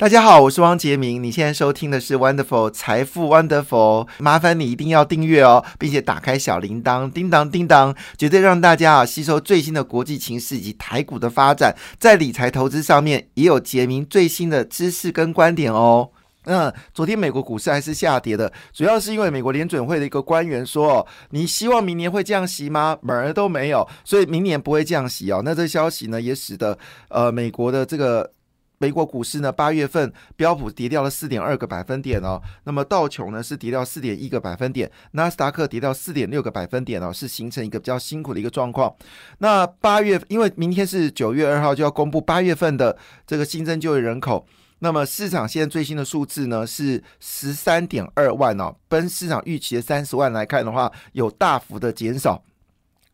大家好，我是汪杰明。你现在收听的是 Wonderful 财富 Wonderful，麻烦你一定要订阅哦，并且打开小铃铛，叮当叮当，绝对让大家啊吸收最新的国际情势以及台股的发展，在理财投资上面也有杰明最新的知识跟观点哦。那昨天美国股市还是下跌的，主要是因为美国联准会的一个官员说：“哦，你希望明年会降息吗？门儿都没有，所以明年不会降息哦。”那这消息呢，也使得呃美国的这个。美国股市呢，八月份标普跌掉了四点二个百分点哦，那么道琼呢是跌掉四点一个百分点，纳斯达克跌掉四点六个百分点哦，是形成一个比较辛苦的一个状况。那八月，因为明天是九月二号就要公布八月份的这个新增就业人口，那么市场现在最新的数字呢是十三点二万哦，跟市场预期的三十万来看的话，有大幅的减少。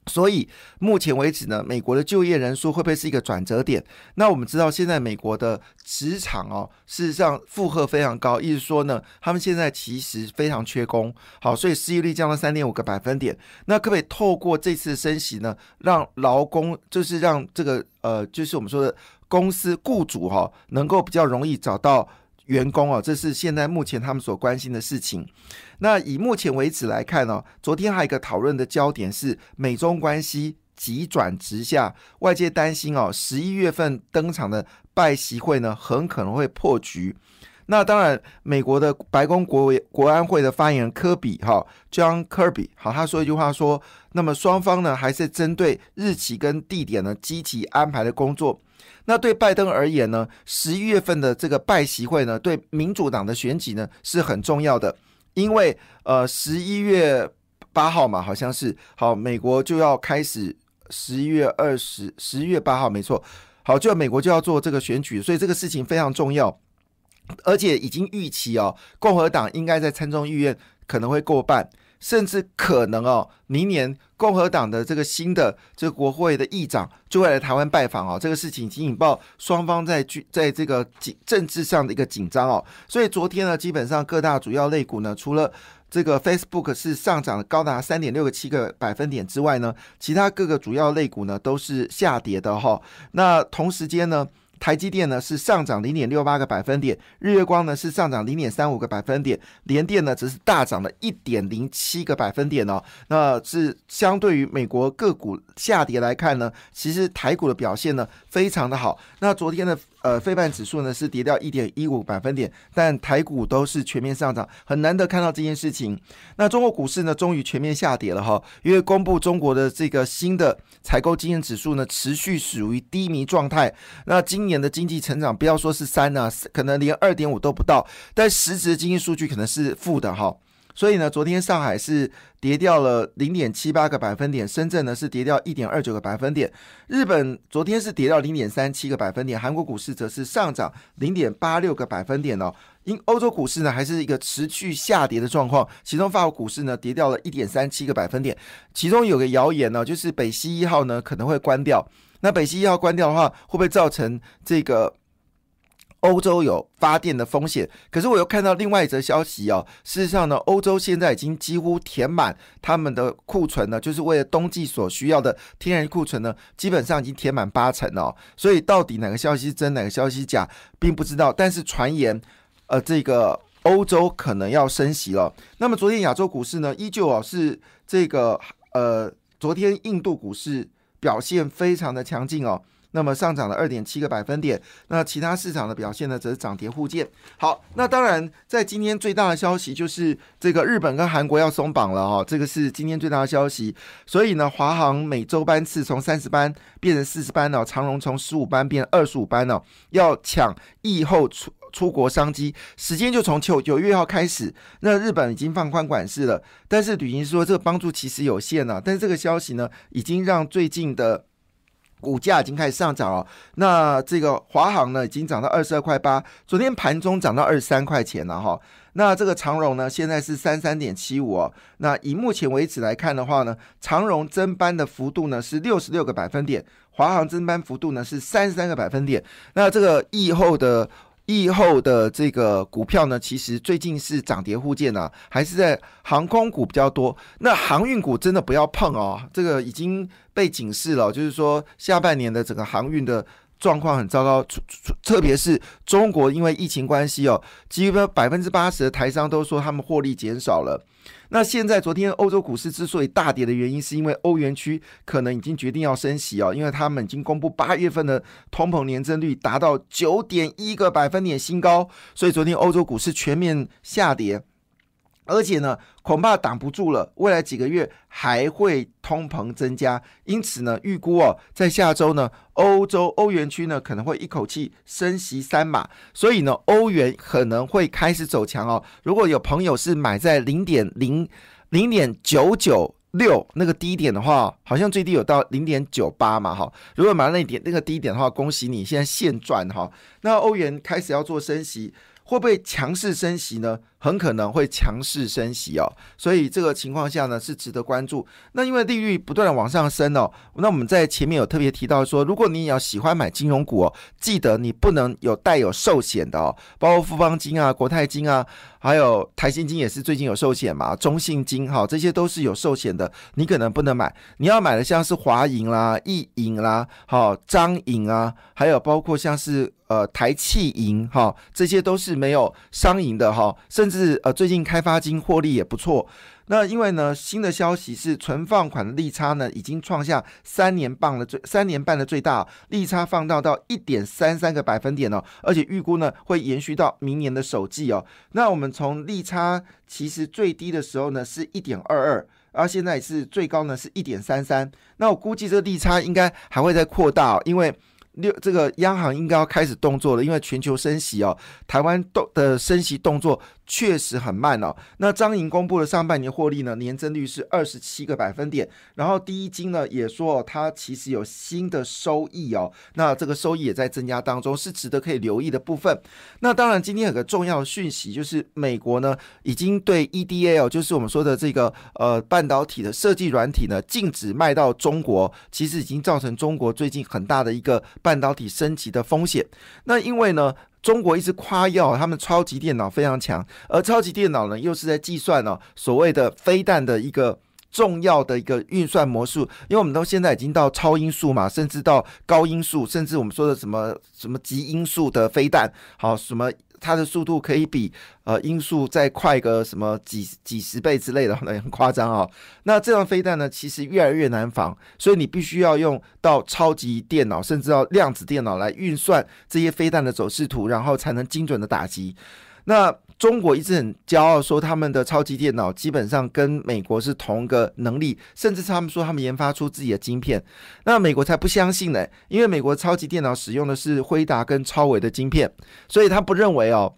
所以目前为止呢，美国的就业人数会不会是一个转折点？那我们知道，现在美国的职场哦，事实上负荷非常高，意思说呢，他们现在其实非常缺工。好，所以失业率降到三点五个百分点。那可不可以透过这次升息呢，让劳工就是让这个呃，就是我们说的公司雇主哈，能够比较容易找到。员工哦，这是现在目前他们所关心的事情。那以目前为止来看呢，昨天还有一个讨论的焦点是美中关系急转直下，外界担心哦，十一月份登场的拜习会呢，很可能会破局。那当然，美国的白宫国委国安会的发言人科比哈，John Kirby，好，他说一句话说，那么双方呢，还是针对日期跟地点呢，积极安排的工作。那对拜登而言呢，十一月份的这个拜习会呢，对民主党的选举呢是很重要的，因为呃十一月八号嘛，好像是好，美国就要开始十一月二十，十一月八号没错，好，就美国就要做这个选举，所以这个事情非常重要，而且已经预期哦，共和党应该在参众议院可能会过半。甚至可能哦，明年共和党的这个新的这个国会的议长就会来台湾拜访哦，这个事情已经引爆双方在军在这个紧政治上的一个紧张哦，所以昨天呢，基本上各大主要类股呢，除了这个 Facebook 是上涨高达三点六个七个百分点之外呢，其他各个主要类股呢都是下跌的哈。那同时间呢？台积电呢是上涨零点六八个百分点，日月光呢是上涨零点三五个百分点，联电呢则是大涨了一点零七个百分点哦。那是相对于美国个股下跌来看呢，其实台股的表现呢非常的好。那昨天的。呃，非半指数呢是跌掉一点一五百分点，但台股都是全面上涨，很难得看到这件事情。那中国股市呢，终于全面下跌了哈，因为公布中国的这个新的采购经验指数呢，持续属于低迷状态。那今年的经济成长，不要说是三啊，可能连二点五都不到，但实质经济数据可能是负的哈。所以呢，昨天上海是跌掉了零点七八个百分点，深圳呢是跌掉一点二九个百分点，日本昨天是跌掉零点三七个百分点，韩国股市则是上涨零点八六个百分点哦。因欧洲股市呢还是一个持续下跌的状况，其中法国股市呢跌掉了一点三七个百分点，其中有个谣言呢，就是北溪一号呢可能会关掉，那北溪一号关掉的话，会不会造成这个？欧洲有发电的风险，可是我又看到另外一则消息哦。事实上呢，欧洲现在已经几乎填满他们的库存呢，就是为了冬季所需要的天然库存呢，基本上已经填满八成哦。所以到底哪个消息真，哪个消息假，并不知道。但是传言，呃，这个欧洲可能要升息了。那么昨天亚洲股市呢，依旧哦是这个呃，昨天印度股市表现非常的强劲哦。那么上涨了二点七个百分点，那其他市场的表现呢，则是涨跌互见。好，那当然在今天最大的消息就是这个日本跟韩国要松绑了哈，这个是今天最大的消息。所以呢，华航每周班次从三十班变成四十班了，长荣从十五班变二十五班了，要抢疫后出出国商机，时间就从九九月号开始。那日本已经放宽管制了，但是旅行说这个帮助其实有限了。但是这个消息呢，已经让最近的。股价已经开始上涨了，那这个华航呢，已经涨到二十二块八，昨天盘中涨到二十三块钱了哈。那这个长荣呢，现在是三三点七五哦。那以目前为止来看的话呢，长荣增班的幅度呢是六十六个百分点，华航增班幅度呢是三十三个百分点。那这个疫后的。疫后的这个股票呢，其实最近是涨跌互见啊，还是在航空股比较多。那航运股真的不要碰哦，这个已经被警示了，就是说下半年的整个航运的状况很糟糕，特别是中国因为疫情关系哦，几乎百分之八十的台商都说他们获利减少了。那现在昨天欧洲股市之所以大跌的原因，是因为欧元区可能已经决定要升息哦，因为他们已经公布八月份的通膨年增率达到九点一个百分点新高，所以昨天欧洲股市全面下跌。而且呢，恐怕挡不住了，未来几个月还会通膨增加，因此呢，预估哦，在下周呢，欧洲欧元区呢可能会一口气升息三码，所以呢，欧元可能会开始走强哦。如果有朋友是买在零点零零点九九六那个低点的话，好像最低有到零点九八嘛，哈。如果买那点那个低点的话，恭喜你现在现赚哈。那欧元开始要做升息。会不会强势升息呢？很可能会强势升息哦，所以这个情况下呢是值得关注。那因为利率不断的往上升哦，那我们在前面有特别提到说，如果你要喜欢买金融股哦，记得你不能有带有寿险的哦，包括富邦金啊、国泰金啊，还有台新金也是最近有寿险嘛，中信金哈，这些都是有寿险的，你可能不能买。你要买的像是华银啦、易银啦、好张银啊，还有包括像是。呃，台气银哈，这些都是没有商银的哈，甚至至呃，最近开发金获利也不错。那因为呢，新的消息是存放款的利差呢，已经创下三年半的最三年半的最大利差，放大到一点三三个百分点哦，而且预估呢会延续到明年的首季哦。那我们从利差其实最低的时候呢是一点二二，而现在是最高呢是一点三三。那我估计这个利差应该还会再扩大，因为。六这个央行应该要开始动作了，因为全球升息哦，台湾动的升息动作。确实很慢哦。那张营公布的上半年获利呢，年增率是二十七个百分点。然后第一金呢也说，它其实有新的收益哦。那这个收益也在增加当中，是值得可以留意的部分。那当然，今天有个重要的讯息，就是美国呢已经对 EDA，就是我们说的这个呃半导体的设计软体呢，禁止卖到中国。其实已经造成中国最近很大的一个半导体升级的风险。那因为呢。中国一直夸耀他们超级电脑非常强，而超级电脑呢，又是在计算呢所谓的飞弹的一个重要的一个运算模式，因为我们到现在已经到超音速嘛，甚至到高音速，甚至我们说的什么什么极音速的飞弹，好什么。它的速度可以比呃音速再快个什么几几十倍之类的，那很夸张啊。那这样飞弹呢，其实越来越难防，所以你必须要用到超级电脑，甚至到量子电脑来运算这些飞弹的走势图，然后才能精准的打击。那中国一直很骄傲说他们的超级电脑基本上跟美国是同一个能力，甚至他们说他们研发出自己的晶片，那美国才不相信呢，因为美国超级电脑使用的是辉达跟超伟的晶片，所以他不认为哦。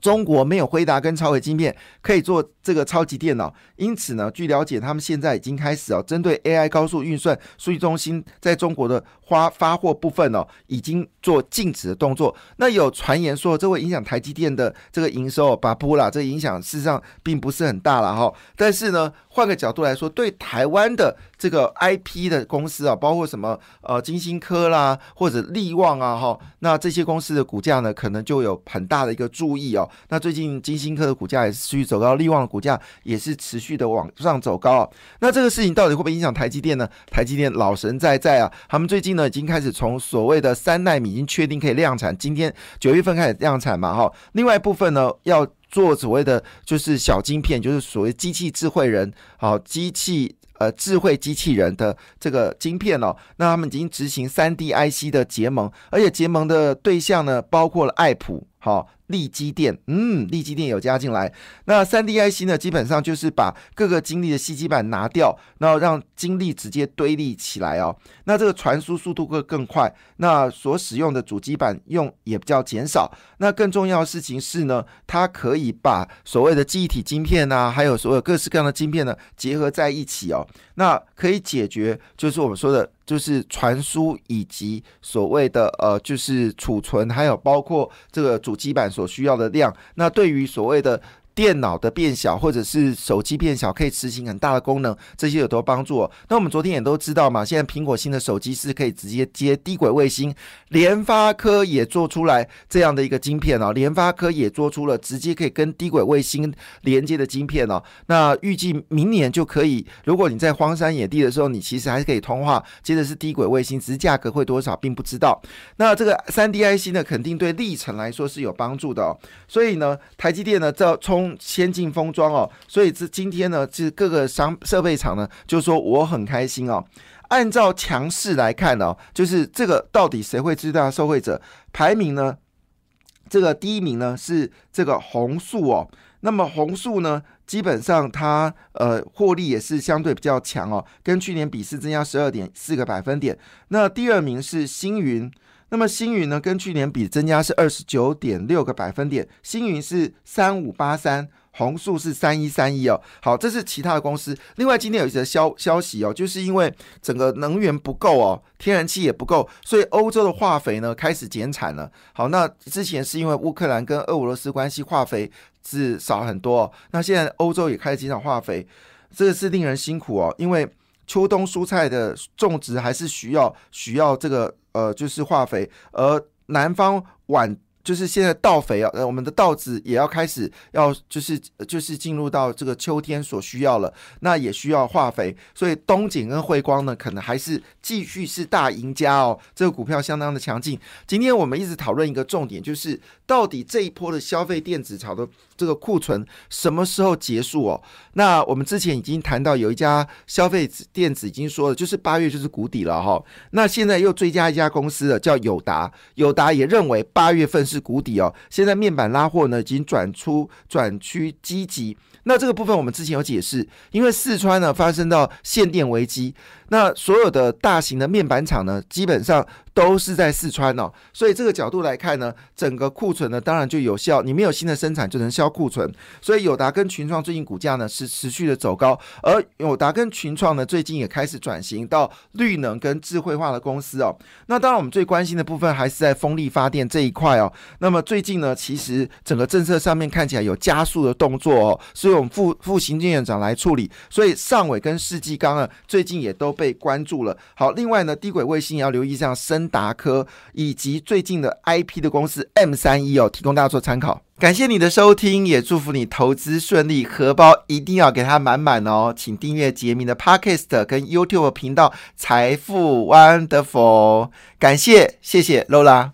中国没有辉达跟超微晶片可以做这个超级电脑，因此呢，据了解，他们现在已经开始哦，针对 AI 高速运算数据中心在中国的发发货部分哦，已经做禁止的动作。那有传言说，这会影响台积电的这个营收哦，把不啦，这影响事实上并不是很大了哈。但是呢，换个角度来说，对台湾的这个 IP 的公司啊，包括什么呃金星科啦，或者力旺啊哈，那这些公司的股价呢，可能就有很大的一个注意哦。那最近金星科的股价也是持续走高，力旺的股价也是持续的往上走高。那这个事情到底会不会影响台积电呢？台积电老神在在啊，他们最近呢已经开始从所谓的三纳米已经确定可以量产，今天九月份开始量产嘛哈。另外一部分呢要做所谓的就是小晶片，就是所谓机器智慧人，好机器呃智慧机器人的这个晶片哦。那他们已经执行三 D IC 的结盟，而且结盟的对象呢包括了爱普，好。立基电，嗯，立基电有加进来。那三 D IC 呢，基本上就是把各个晶粒的吸基板拿掉，然后让晶粒直接堆立起来哦。那这个传输速度会更快，那所使用的主机板用也比较减少。那更重要的事情是呢，它可以把所谓的记忆体晶片啊，还有所有各式各样的晶片呢结合在一起哦。那可以解决就是我们说的。就是传输以及所谓的呃，就是储存，还有包括这个主机板所需要的量。那对于所谓的电脑的变小，或者是手机变小，可以执行很大的功能，这些有多帮助？那我们昨天也都知道嘛，现在苹果新的手机是可以直接接低轨卫星，联发科也做出来这样的一个晶片哦，联发科也做出了直接可以跟低轨卫星连接的晶片哦。那预计明年就可以，如果你在荒山野地的时候，你其实还是可以通话，接着是低轨卫星，只是价格会多少并不知道。那这个三 D IC 呢，肯定对历程来说是有帮助的哦。所以呢，台积电呢，这先进封装哦，所以这今天呢，其实各个商设备厂呢，就说我很开心哦。按照强势来看哦，就是这个到底谁会最大受惠者？排名呢，这个第一名呢是这个红素哦。那么红素呢，基本上它呃获利也是相对比较强哦，跟去年比是增加十二点四个百分点。那第二名是星云。那么星云呢，跟去年比增加是二十九点六个百分点，星云是三五八三，红树是三一三一哦。好，这是其他的公司。另外今天有一则消消息哦，就是因为整个能源不够哦，天然气也不够，所以欧洲的化肥呢开始减产了。好，那之前是因为乌克兰跟俄罗斯关系，化肥是少很多。那现在欧洲也开始减少化肥，这个是令人辛苦哦，因为秋冬蔬菜的种植还是需要需要这个。呃，就是化肥，而南方晚就是现在稻肥啊，呃，我们的稻子也要开始要就是就是进入到这个秋天所需要了，那也需要化肥，所以东景跟汇光呢，可能还是继续是大赢家哦，这个股票相当的强劲。今天我们一直讨论一个重点，就是到底这一波的消费电子潮的。这个库存什么时候结束哦？那我们之前已经谈到，有一家消费电子已经说了，就是八月就是谷底了哈。那现在又追加一家公司了，叫友达。友达也认为八月份是谷底哦。现在面板拉货呢，已经转出转趋积极。那这个部分我们之前有解释，因为四川呢发生到限电危机，那所有的大型的面板厂呢，基本上。都是在四川哦，所以这个角度来看呢，整个库存呢当然就有效，你没有新的生产就能销库存。所以友达跟群创最近股价呢是持续的走高，而友达跟群创呢最近也开始转型到绿能跟智慧化的公司哦。那当然我们最关心的部分还是在风力发电这一块哦。那么最近呢，其实整个政策上面看起来有加速的动作哦，所以我们副副行政院长来处理。所以上尾跟世纪钢呢最近也都被关注了。好，另外呢低轨卫星也要留意这样深。达科以及最近的 IP 的公司 M 三一哦，提供大家做参考。感谢你的收听，也祝福你投资顺利，荷包一定要给它满满哦。请订阅杰明的 Podcast 跟 YouTube 频道财富 Wonderful。感谢，谢谢 Lola。